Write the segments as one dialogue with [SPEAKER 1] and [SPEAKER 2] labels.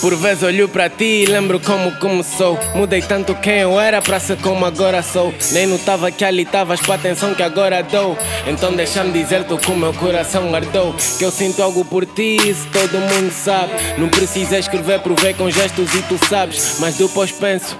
[SPEAKER 1] Por vezes olho para ti e lembro como começou. Mudei tanto quem eu era para ser como agora sou. Nem notava que ali estavas para atenção que agora dou. Então deixa-me dizer-te que o meu coração guardou. Que eu sinto algo por ti, isso todo mundo sabe. Não precisa escrever, provei com gestos e tu sabes. Mas depois penso,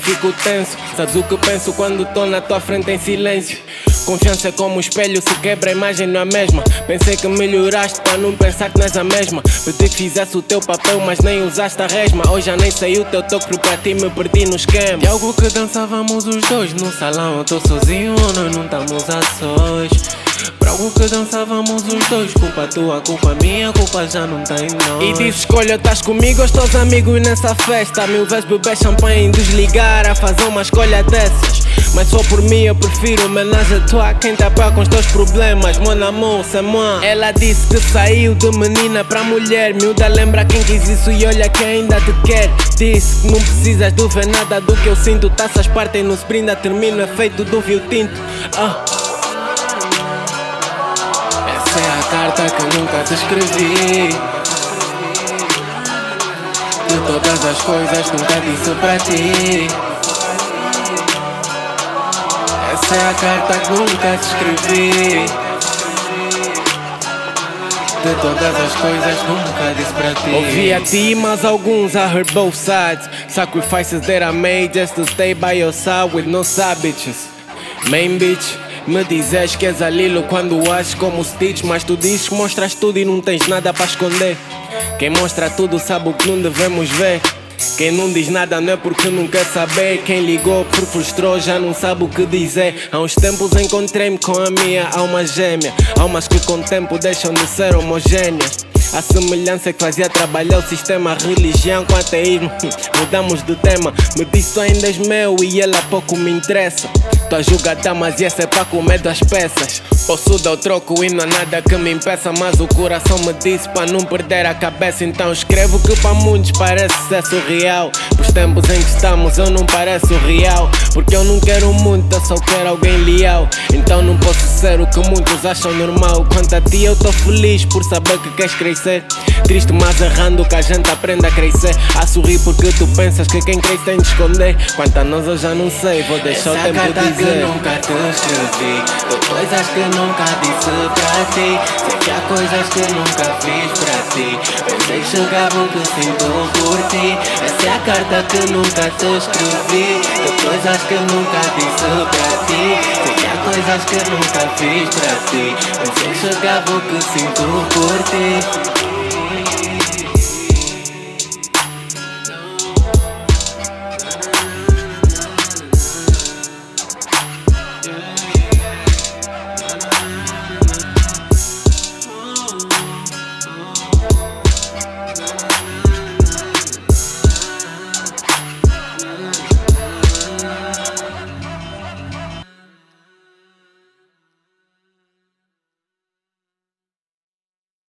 [SPEAKER 1] fico tenso. Sabes o que penso quando estou na tua frente em silêncio? Confiança é como um espelho, se quebra a imagem não é a mesma. Pensei que melhoraste para não pensar que não és a mesma. Pedi que fizesse o teu papel, mas nem usaste a resma. Hoje já nem sei o teu toque, para ti me perdi no esquema. De algo que dançávamos os dois no salão, eu tô sozinho, nós não estamos a sós. Para algo que dançávamos os dois, culpa tua, culpa minha, culpa já não tem nós. E disse: escolha, estás comigo ou estás amigos nessa festa? Mil vezes beber champanhe, desligar, a fazer uma escolha dessas. Mas só por mim eu prefiro homenagem a tua Quem tá com os teus problemas, mon amor, moi Ela disse que saiu de menina pra mulher. Miúda lembra quem quis isso e olha quem ainda te quer. Disse que não precisas de ver nada do que eu sinto. Taças partem no sprint, termino efeito do viu tinto. Ah. Essa é a carta que nunca te escrevi. De todas as coisas nunca disse pra ti essa é a carta que nunca te escrevi. De todas as coisas nunca disse pra ti. Ouvi a ti, mas alguns I heard both sides. Sacrifices that I made just to stay by your side with no side bitches. Main bitch. Me dizes que és a Lilo quando ages como Stitch Mas tu dizes que mostras tudo e não tens nada para esconder Quem mostra tudo sabe o que não devemos ver quem não diz nada não é porque não quer saber. Quem ligou por frustrou já não sabe o que dizer. Há uns tempos encontrei-me com a minha alma gêmea. Almas que com o tempo deixam de ser homogêneas. A semelhança que fazia trabalhar o sistema, religião com ateísmo. Mudamos de tema, me disse ainda és meu e ela pouco me interessa. Tua julgada, mas essa é para comer das peças. Posso dar o troco e não há nada que me impeça, mas o coração me disse para não perder a cabeça. Então escrevo que para muitos parece ser surreal. Os tempos em que estamos eu não pareço real. Porque eu não quero muito, eu só quero alguém leal. Então não posso ser o que muitos acham normal. Quanto a ti, eu tô feliz por saber que queres crescer. Triste, mas errando que a gente aprende a crescer. A sorrir porque tu pensas que quem cresce tem de esconder. Quanto a nós eu já não sei, vou deixar Essa o tempo dizer.
[SPEAKER 2] Que nunca te escrevi, coisas que nunca disse pra ti. Sei que há coisas que nunca fiz pra ti. Pensei que o que sinto por ti. Essa é a carta que nunca te escrevi, de coisas que nunca disse pra ti. Sei que há coisas que nunca fiz pra ti. Pensei que o que sinto por ti.